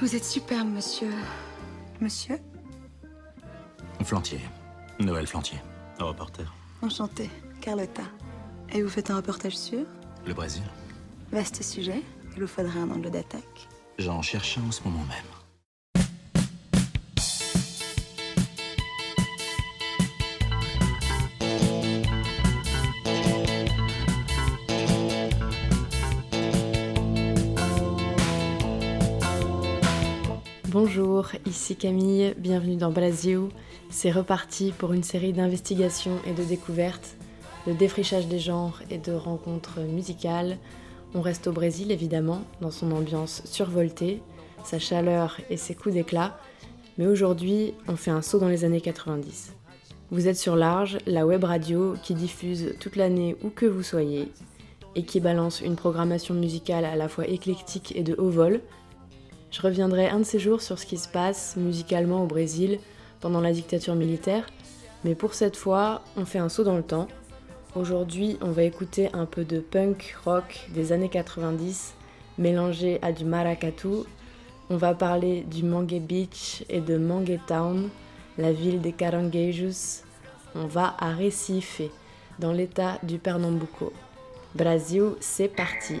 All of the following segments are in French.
Vous êtes superbe, monsieur. Monsieur Flantier. Noël Flantier. Reporter. Enchanté, Carlotta. Et vous faites un reportage sur Le Brésil. Vaste sujet. Il vous faudrait un angle d'attaque. J'en cherche un en ce moment même. Ici Camille, bienvenue dans Blasio. C'est reparti pour une série d'investigations et de découvertes, de défrichage des genres et de rencontres musicales. On reste au Brésil évidemment, dans son ambiance survoltée, sa chaleur et ses coups d'éclat, mais aujourd'hui on fait un saut dans les années 90. Vous êtes sur Large, la web radio qui diffuse toute l'année où que vous soyez et qui balance une programmation musicale à la fois éclectique et de haut vol, je reviendrai un de ces jours sur ce qui se passe musicalement au Brésil pendant la dictature militaire, mais pour cette fois, on fait un saut dans le temps. Aujourd'hui, on va écouter un peu de punk rock des années 90 mélangé à du maracatu. On va parler du Mangue Beach et de Mangue Town, la ville des Caranguejos. On va à Recife, dans l'état du Pernambuco. Brasil, c'est parti!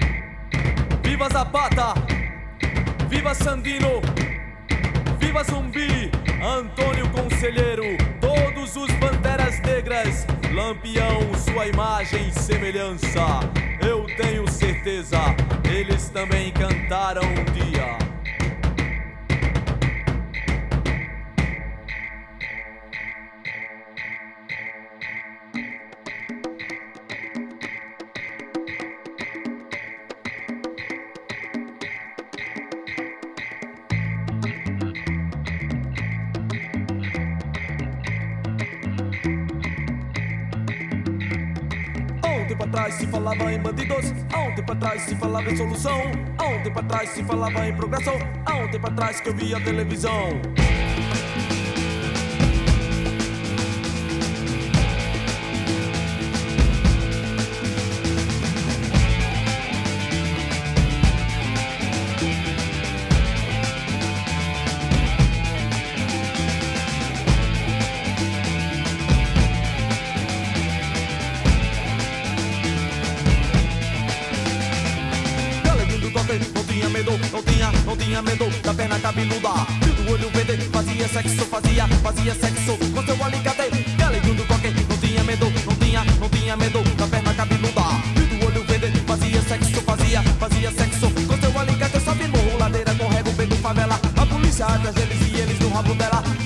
Viva Zapata! Viva Sandino! Viva Zumbi! Antônio Conselheiro! Todos os banderas negras! Lampião, sua imagem e semelhança! Eu tenho certeza, eles também cantaram um dia. Há um tempo atrás se falava em bandidos, há um tempo atrás se falava em solução, há um tempo atrás se falava em progressão, há um tempo atrás que eu via televisão? Fazia, sexo com seu alicate. Galeguinho do toque, não tinha medo, não tinha, não tinha medo da perna cabeluda. Viu do olho verde, fazia sexo, fazia, fazia sexo com seu alicate. Sobe morro, ladeira, corrego, vendo favela. A polícia atrás deles e eles no rabo dela.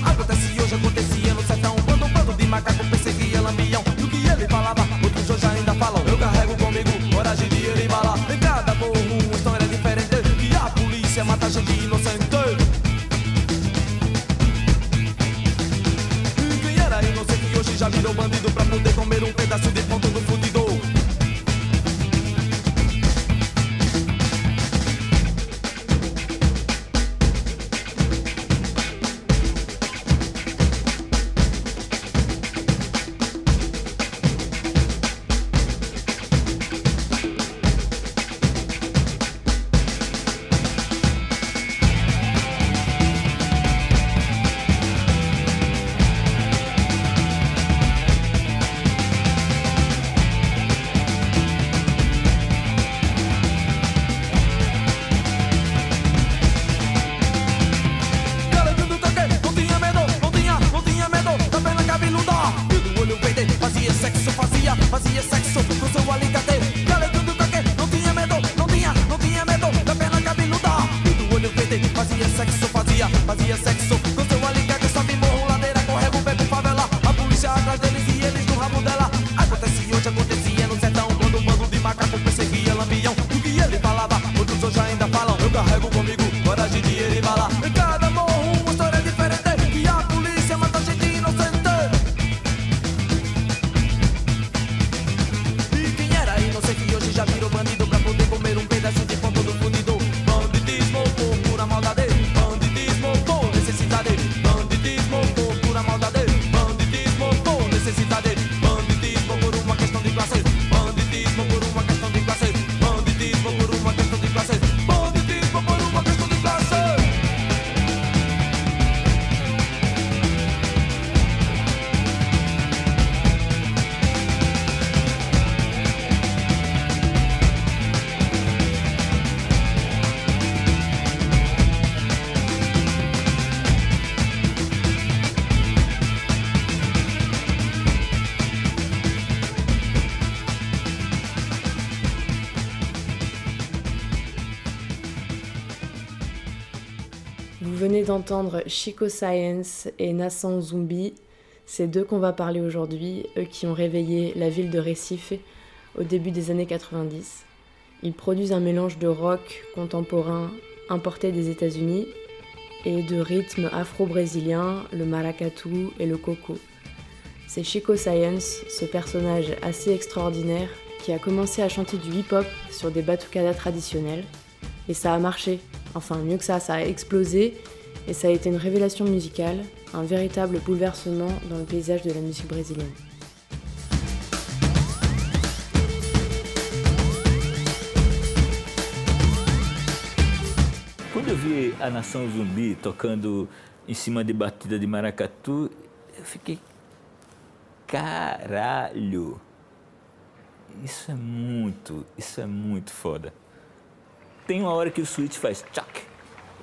Chico Science et Nassan Zumbi, c'est d'eux qu'on va parler aujourd'hui, eux qui ont réveillé la ville de Recife au début des années 90. Ils produisent un mélange de rock contemporain importé des États-Unis et de rythmes afro-brésiliens, le maracatu et le coco. C'est Chico Science, ce personnage assez extraordinaire qui a commencé à chanter du hip-hop sur des batucadas traditionnels. Et ça a marché. Enfin, mieux que ça, ça a explosé et ça a été une révélation musicale, un véritable bouleversement dans le paysage de la musique brésilienne. Quando eu vi a Nação Zumbi tocando em cima de batida de maracatu, eu fiquei. Caralho! Isso é muito, isso é muito foda. Tem uma hora que o switch faz tchac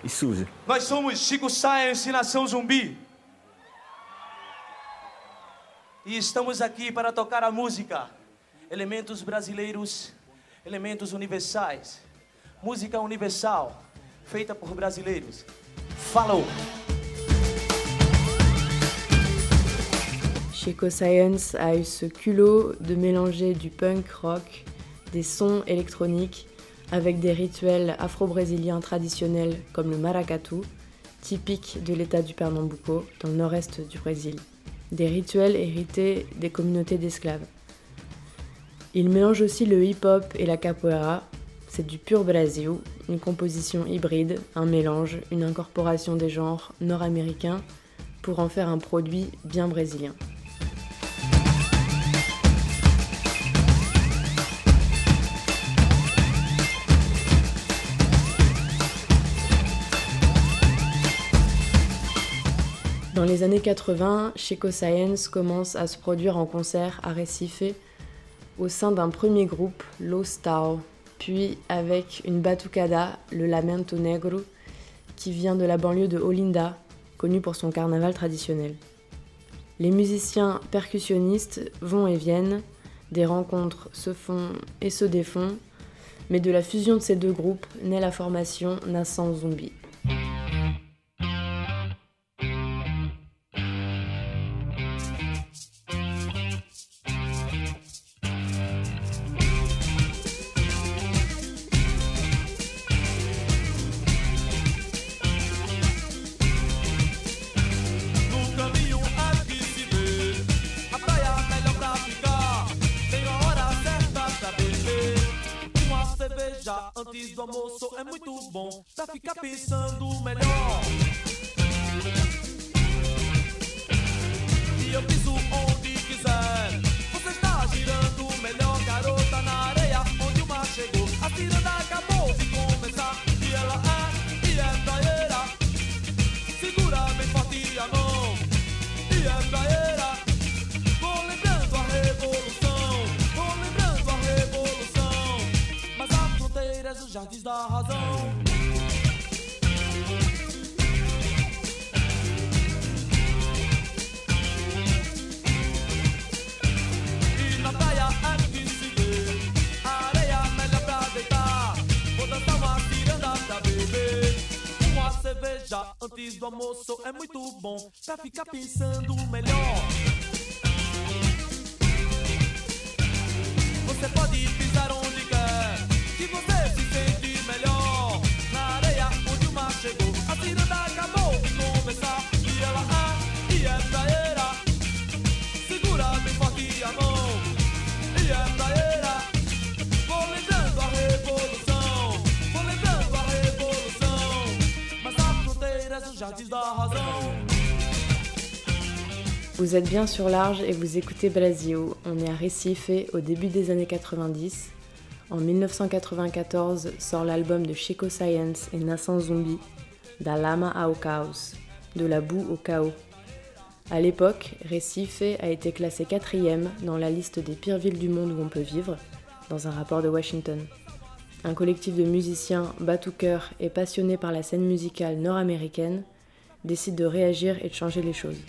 e. Nós somos Chico Science Nação Zumbi. E estamos aqui para tocar a música. Elementos brasileiros, elementos universais. Música universal, feita por brasileiros. Falou! Chico Science a eu ce culot de mélanger du punk rock, des sons électroniques avec des rituels afro-brésiliens traditionnels comme le maracatu, typique de l'état du Pernambuco dans le nord-est du Brésil, des rituels hérités des communautés d'esclaves. Il mélange aussi le hip-hop et la capoeira, c'est du pur Brasil, une composition hybride, un mélange, une incorporation des genres nord-américains pour en faire un produit bien brésilien. Les années 80, Chico Science commence à se produire en concert à Recife au sein d'un premier groupe, Los Tao, puis avec une batucada, le Lamento Negro, qui vient de la banlieue de Olinda, connue pour son carnaval traditionnel. Les musiciens percussionnistes vont et viennent, des rencontres se font et se défont, mais de la fusion de ces deux groupes naît la formation Nassan Zombie. É muito bom pra ficar pensando melhor. Vous êtes bien sur Large et vous écoutez Brasil. On est à Recife au début des années 90. En 1994 sort l'album de Chico Science et Nassan Zumbi, Da Lama ao Caos, de la boue au chaos. À l'époque, Recife a été classé quatrième dans la liste des pires villes du monde où on peut vivre, dans un rapport de Washington. Un collectif de musiciens batuqueurs et passionnés par la scène musicale nord-américaine décide de réagir et de changer les choses.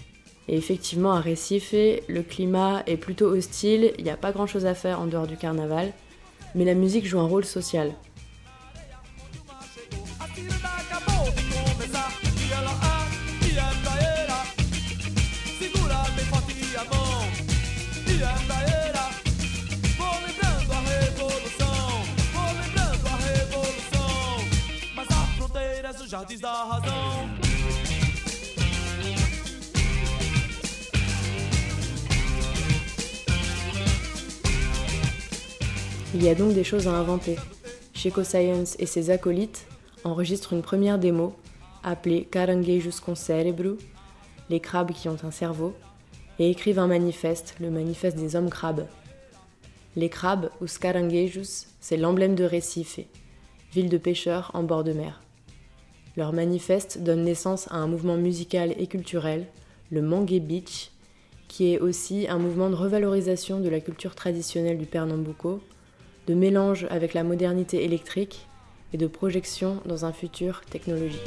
Et effectivement, à Recife, le climat est plutôt hostile, il n'y a pas grand chose à faire en dehors du carnaval, mais la musique joue un rôle social. Il y a donc des choses à inventer. Checo Science et ses acolytes enregistrent une première démo appelée Caranguejos con les crabes qui ont un cerveau, et écrivent un manifeste, le manifeste des hommes crabes. Les crabes, ou caranguejos, c'est l'emblème de Recife, ville de pêcheurs en bord de mer. Leur manifeste donne naissance à un mouvement musical et culturel, le Mangue Beach, qui est aussi un mouvement de revalorisation de la culture traditionnelle du Pernambuco, de mélange avec la modernité électrique et de projection dans un futur technologique.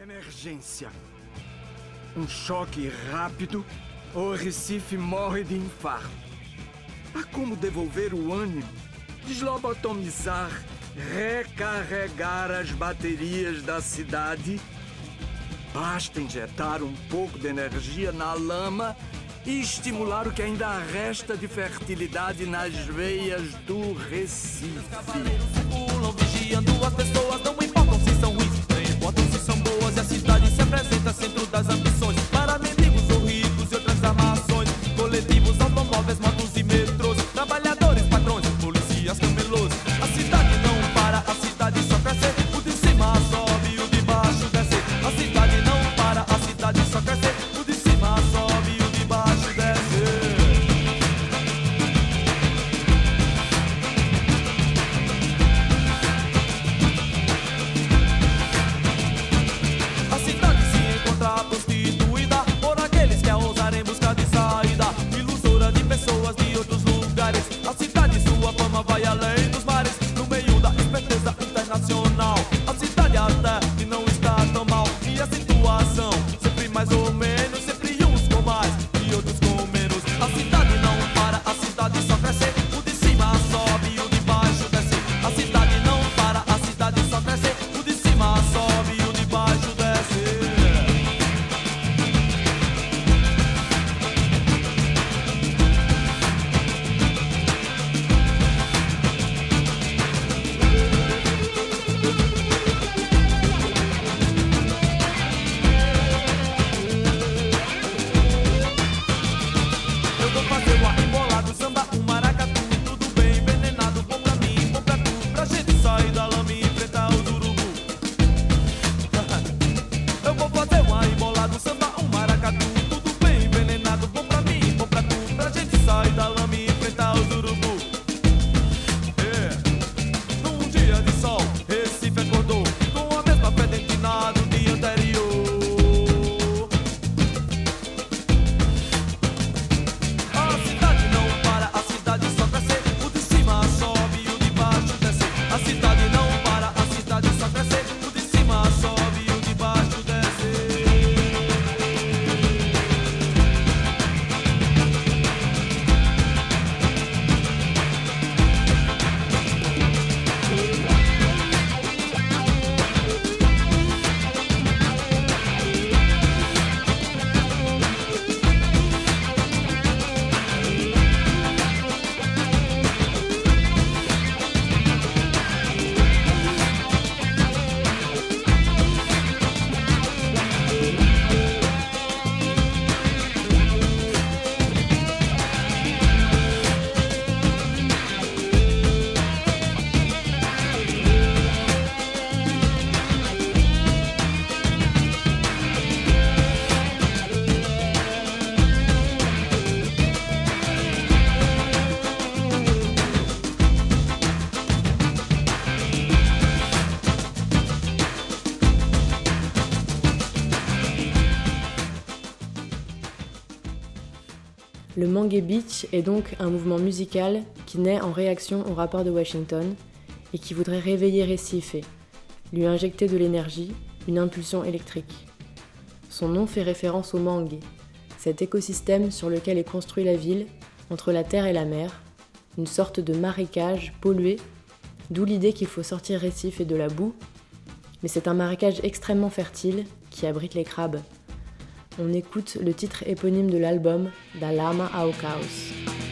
Emergência. Um choque rápido ou Recife morre de infarto. Há como devolver o ânimo, deslobotomizar, recarregar as baterias da cidade? Basta injetar um pouco de energia na lama e estimular o que ainda resta de fertilidade nas veias do Recife. Cavaleiros circulam vigiando as pessoas, não importam se são ruins, nem importam se são boas. E a cidade se apresenta centro das ambições para mendigos ou ricos e outras armações. Coletivos, automóveis, motos e metrôs, trabalhadores, Le Mangue Beach est donc un mouvement musical qui naît en réaction au rapport de Washington et qui voudrait réveiller Recife, lui injecter de l'énergie, une impulsion électrique. Son nom fait référence au mangue, cet écosystème sur lequel est construit la ville, entre la terre et la mer, une sorte de marécage pollué, d'où l'idée qu'il faut sortir Recife et de la boue, mais c'est un marécage extrêmement fertile qui abrite les crabes. On écoute le titre éponyme de l'album Da Lama ao Caos.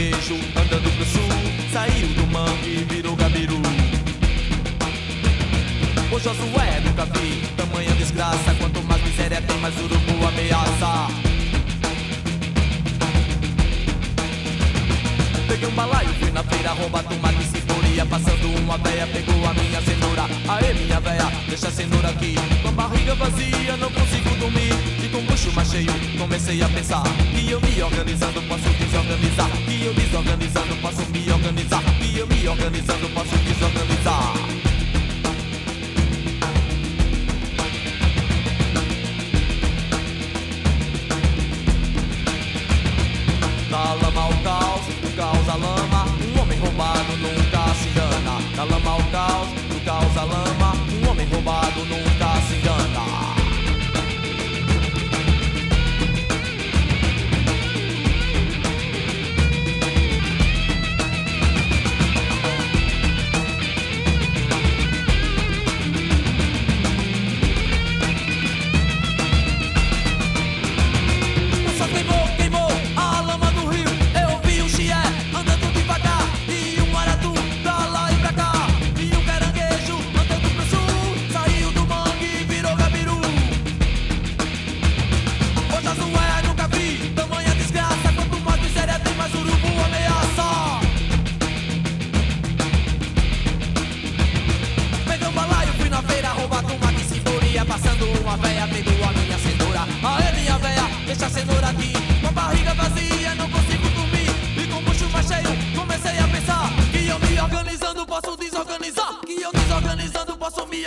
Caranguejo andando pro sul, saiu do mangue virou gabiru. O Josué nunca vi tamanha desgraça. Quanto mais miséria tem, mais urubu ameaça. Peguei um balaio, fui na feira roubar tomate e ceboria Passando uma véia, pegou a minha cenoura Aê minha véia, deixa a cenoura aqui Com a barriga vazia, não consigo dormir com o bucho mais cheio, comecei a pensar Que eu me organizando posso desorganizar Que eu desorganizando posso me organizar Que eu me organizando posso desorganizar. Da lama ao caos, do caos à lama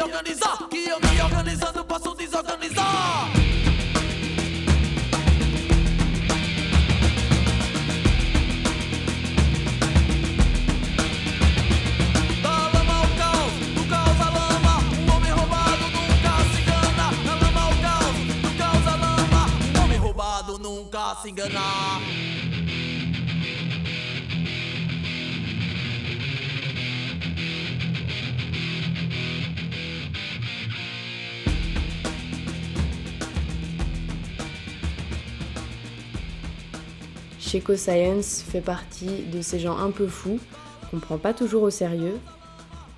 organizar Que eu me organizando posso desorganizar. Da lama ao Science fait partie de ces gens un peu fous, qu'on prend pas toujours au sérieux.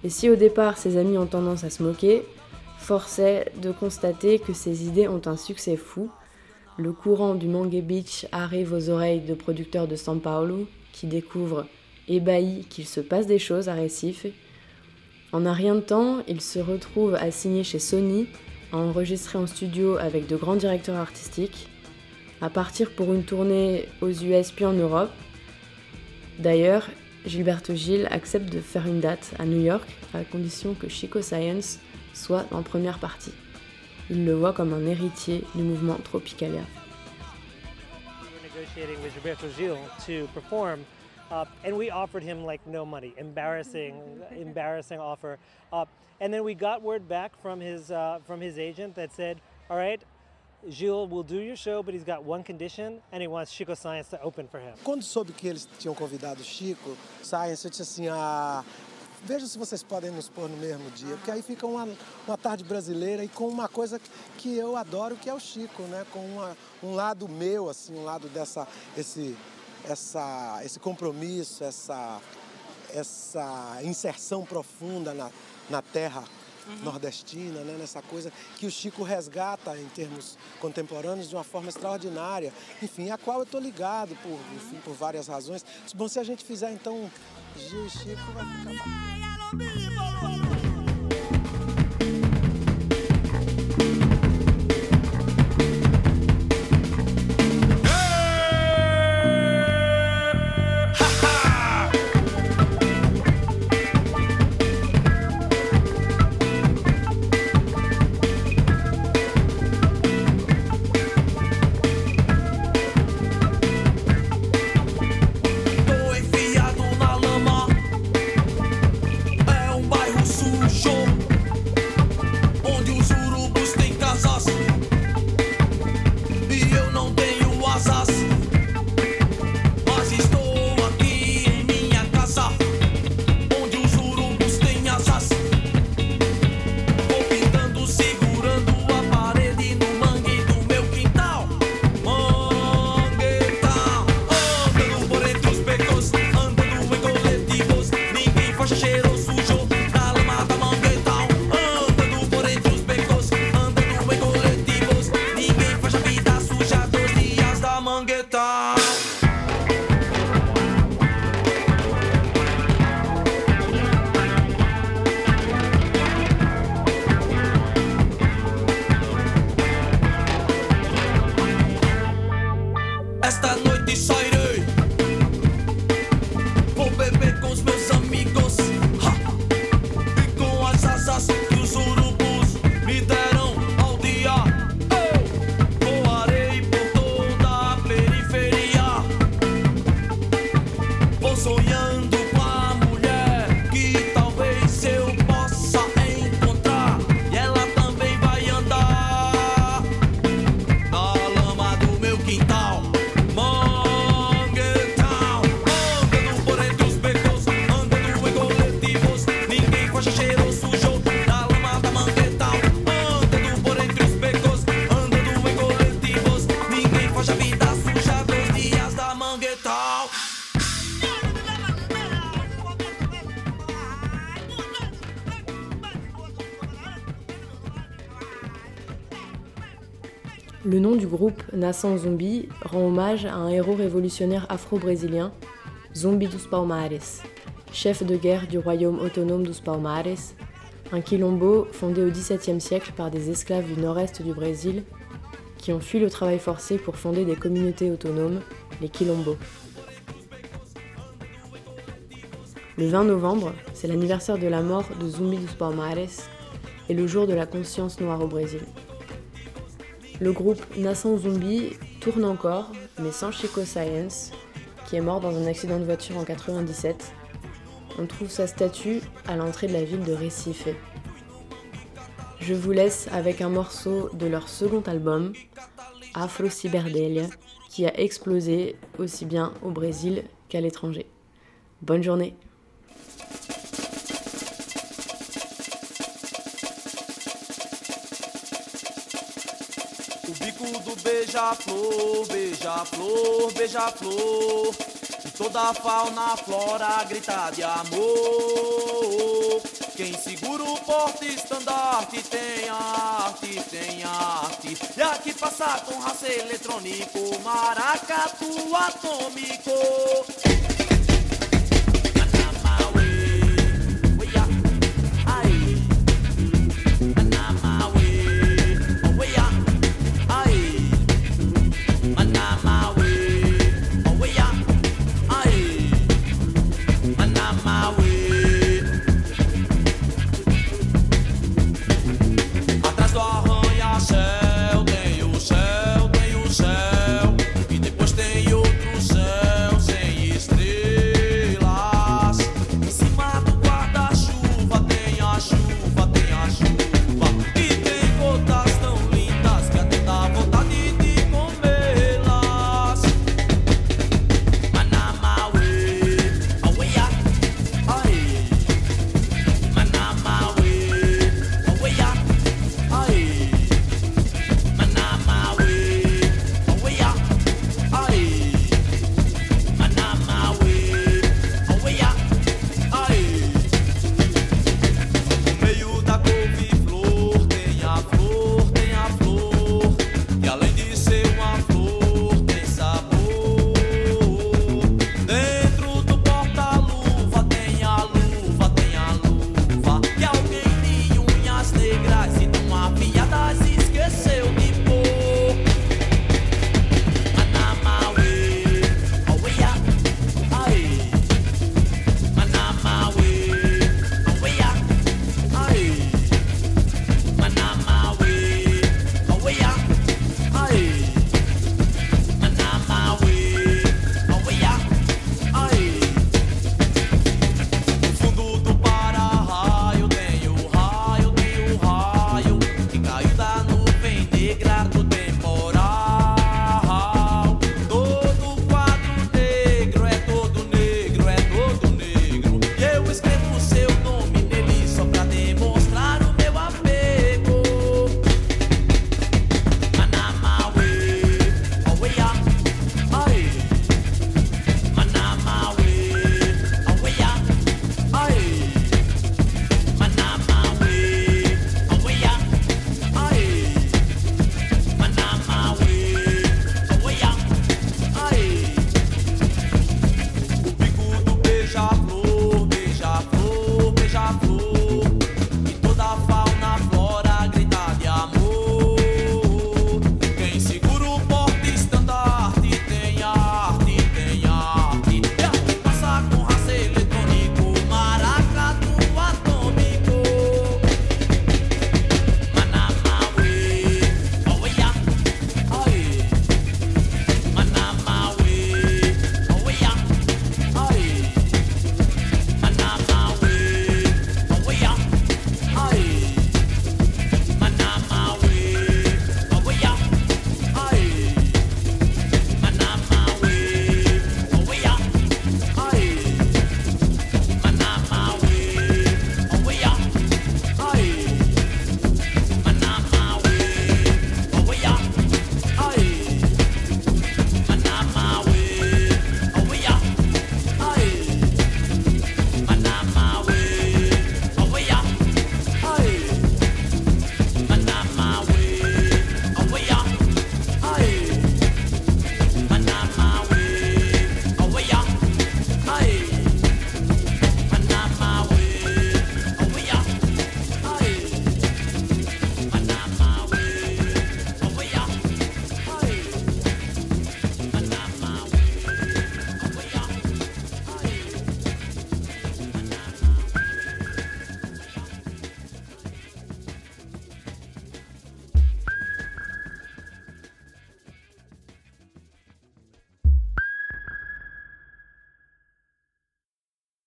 Et si au départ ses amis ont tendance à se moquer, force est de constater que ses idées ont un succès fou. Le courant du Mangue Beach arrive aux oreilles de producteurs de São Paulo qui découvrent ébahis qu'il se passe des choses à Recife. En un rien de temps, il se retrouve à signer chez Sony, à enregistrer en studio avec de grands directeurs artistiques à partir pour une tournée aux US puis en Europe. D'ailleurs, Gilberto Gil accepte de faire une date à New York à condition que Chico Science soit en première partie. Il le voit comme un héritier du mouvement Tropicalia. uh. Uh, uh, agent "All right, Gil will do your show, but he's got one condition, and he wants Chico Science to open for him." Quando soube que eles tinham convidado Chico, Science, eu disse assim, ah, veja se vocês podem nos pôr no mesmo dia, porque aí fica uma, uma tarde brasileira e com uma coisa que eu adoro, que é o Chico, né? Com uma, um lado meu, assim, um lado dessa, esse, essa, esse compromisso, essa, essa inserção profunda na, na terra nordestina, né? nessa coisa que o Chico resgata em termos contemporâneos de uma forma extraordinária, enfim, a qual eu estou ligado por, enfim, por várias razões. Bom, se a gente fizer então Gil Chico, vai ficar Nação Zumbi rend hommage à un héros révolutionnaire afro-brésilien, Zumbi dos Palmares, chef de guerre du royaume autonome dos Palmares, un quilombo fondé au XVIIe siècle par des esclaves du nord-est du Brésil qui ont fui le travail forcé pour fonder des communautés autonomes, les quilombos. Le 20 novembre, c'est l'anniversaire de la mort de Zumbi dos Palmares et le jour de la conscience noire au Brésil. Le groupe Nação Zumbi tourne encore, mais sans Chico Science, qui est mort dans un accident de voiture en 97. On trouve sa statue à l'entrée de la ville de Recife. Je vous laisse avec un morceau de leur second album, Afro Ciberdelia, qui a explosé aussi bien au Brésil qu'à l'étranger. Bonne journée O bico do beija-flor, beija-flor, beija-flor. E toda a fauna, flora grita de amor. Quem segura o porte estandarte tem arte, tem arte. E aqui passa com raça eletrônico, maracatu atômico.